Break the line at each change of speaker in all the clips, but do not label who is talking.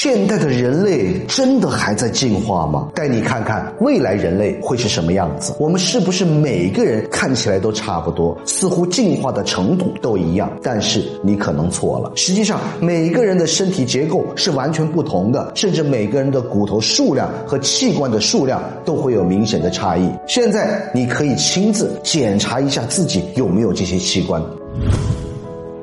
现代的人类真的还在进化吗？带你看看未来人类会是什么样子。我们是不是每个人看起来都差不多，似乎进化的程度都一样？但是你可能错了。实际上，每个人的身体结构是完全不同的，甚至每个人的骨头数量和器官的数量都会有明显的差异。现在你可以亲自检查一下自己有没有这些器官。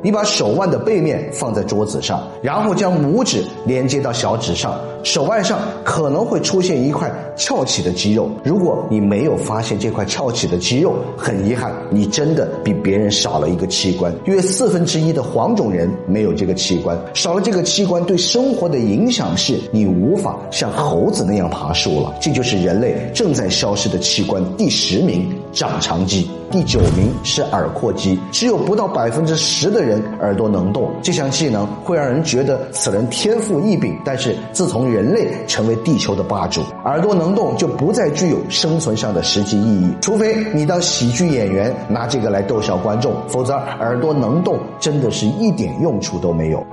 你把手腕的背面放在桌子上，然后将拇指连接到小指上，手腕上可能会出现一块翘起的肌肉。如果你没有发现这块翘起的肌肉，很遗憾，你真的比别人少了一个器官。约四分之一的黄种人没有这个器官，少了这个器官对生活的影响是你无法像猴子那样爬树了。这就是人类正在消失的器官。第十名，长长肌。第九名是耳廓肌，只有不到百分之十的人耳朵能动。这项技能会让人觉得此人天赋异禀，但是自从人类成为地球的霸主，耳朵能动就不再具有生存上的实际意义。除非你当喜剧演员拿这个来逗笑观众，否则耳朵能动真的是一点用处都没有。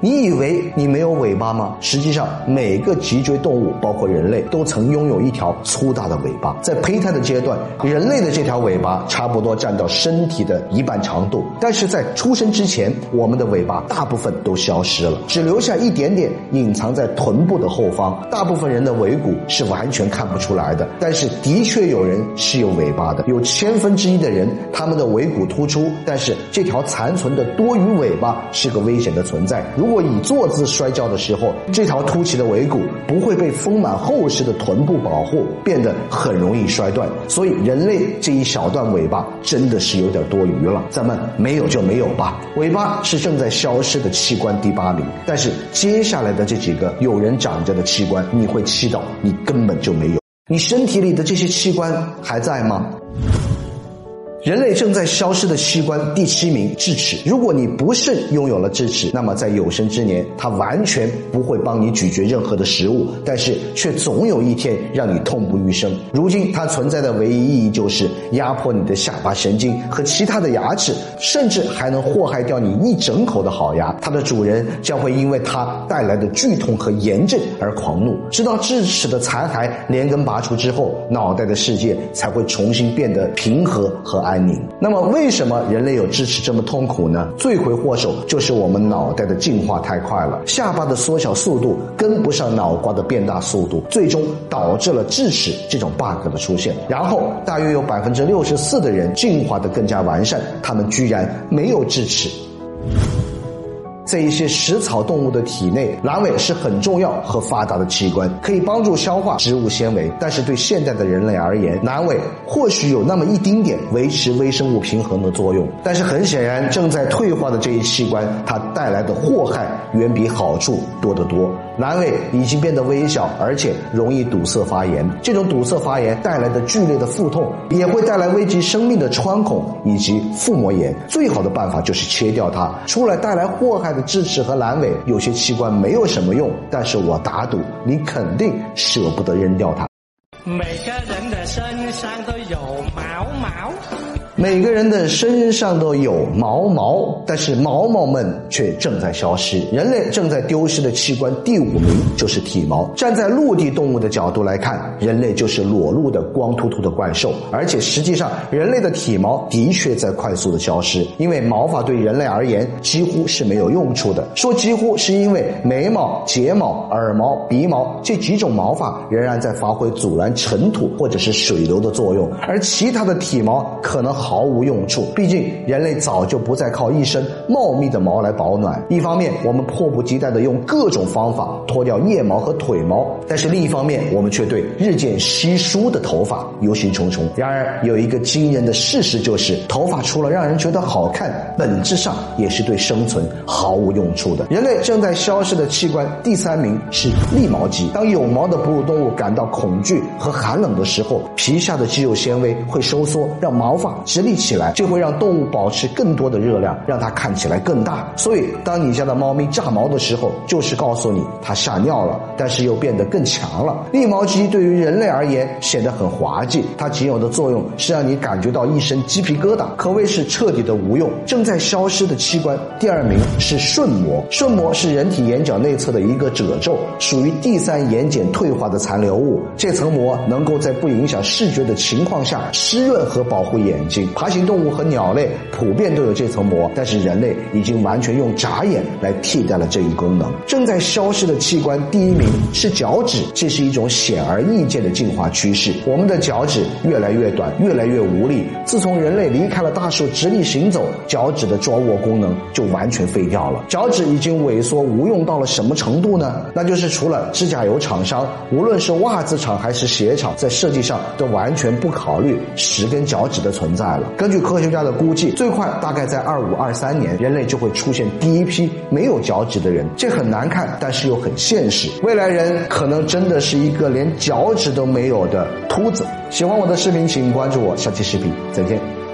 你以为你没有尾巴吗？实际上，每个脊椎动物，包括人类，都曾拥有一条粗大的尾巴。在胚胎的阶段，人类的这条尾巴差不多占到身体的一半长度。但是在出生之前，我们的尾巴大部分都消失了，只留下一点点隐藏在臀部的后方。大部分人的尾骨是完全看不出来的，但是的确有人是有尾巴的。有千分之一的人，他们的尾骨突出，但是这条残存的多余尾巴是个危险的存在。如果以坐姿摔跤的时候，这条凸起的尾骨不会被丰满厚实的臀部保护，变得很容易摔断。所以，人类这一小段尾巴真的是有点多余了。咱们没有就没有吧。尾巴是正在消失的器官第八名，但是接下来的这几个有人长着的器官，你会气到你根本就没有。你身体里的这些器官还在吗？人类正在消失的器官第七名，智齿。如果你不慎拥有了智齿，那么在有生之年，它完全不会帮你咀嚼任何的食物，但是却总有一天让你痛不欲生。如今，它存在的唯一意义就是压迫你的下巴神经和其他的牙齿，甚至还能祸害掉你一整口的好牙。它的主人将会因为它带来的剧痛和炎症而狂怒，直到智齿的残骸连根拔除之后，脑袋的世界才会重新变得平和和。安宁。那么，为什么人类有智齿这么痛苦呢？罪魁祸首就是我们脑袋的进化太快了，下巴的缩小速度跟不上脑瓜的变大速度，最终导致了智齿这种 bug 的出现。然后，大约有百分之六十四的人进化的更加完善，他们居然没有智齿。在一些食草动物的体内，阑尾是很重要和发达的器官，可以帮助消化植物纤维。但是对现代的人类而言，阑尾或许有那么一丁点维持微生物平衡的作用，但是很显然，正在退化的这一器官，它带来的祸害远比好处多得多。阑尾已经变得微小，而且容易堵塞发炎。这种堵塞发炎带来的剧烈的腹痛，也会带来危及生命的穿孔以及腹膜炎。最好的办法就是切掉它。除了带来祸害的智齿和阑尾，有些器官没有什么用，但是我打赌你肯定舍不得扔掉它。每个人的身上都有毛毛。每个人的身上都有毛毛，但是毛毛们却正在消失。人类正在丢失的器官第五名就是体毛。站在陆地动物的角度来看，人类就是裸露的光秃秃的怪兽。而且实际上，人类的体毛的确在快速的消失，因为毛发对人类而言几乎是没有用处的。说几乎是因为眉毛、睫毛、耳毛、鼻毛这几种毛发仍然在发挥阻拦尘土或者是水流的作用，而其他的体毛可能。毫无用处。毕竟人类早就不再靠一身茂密的毛来保暖。一方面，我们迫不及待地用各种方法脱掉腋毛和腿毛；但是另一方面，我们却对日渐稀疏的头发忧心忡忡。然而，有一个惊人的事实就是，头发除了让人觉得好看，本质上也是对生存毫无用处的。人类正在消失的器官第三名是立毛肌。当有毛的哺乳动物感到恐惧和寒冷的时候，皮下的肌肉纤维会收缩，让毛发。直立起来，就会让动物保持更多的热量，让它看起来更大。所以，当你家的猫咪炸毛的时候，就是告诉你它吓尿了，但是又变得更强了。立毛肌对于人类而言显得很滑稽，它仅有的作用是让你感觉到一身鸡皮疙瘩，可谓是彻底的无用。正在消失的器官，第二名是瞬膜。瞬膜是人体眼角内侧的一个褶皱，属于第三眼睑退化的残留物。这层膜能够在不影响视觉的情况下湿润和保护眼睛。爬行动物和鸟类普遍都有这层膜，但是人类已经完全用眨眼来替代了这一功能。正在消失的器官第一名是脚趾，这是一种显而易见的进化趋势。我们的脚趾越来越短，越来越无力。自从人类离开了大树直立行走，脚趾的抓握功能就完全废掉了。脚趾已经萎缩无用到了什么程度呢？那就是除了指甲油厂商，无论是袜子厂还是鞋厂，在设计上都完全不考虑十根脚趾的存在根据科学家的估计，最快大概在二五二三年，人类就会出现第一批没有脚趾的人。这很难看，但是又很现实。未来人可能真的是一个连脚趾都没有的秃子。喜欢我的视频，请关注我，下期视频再见。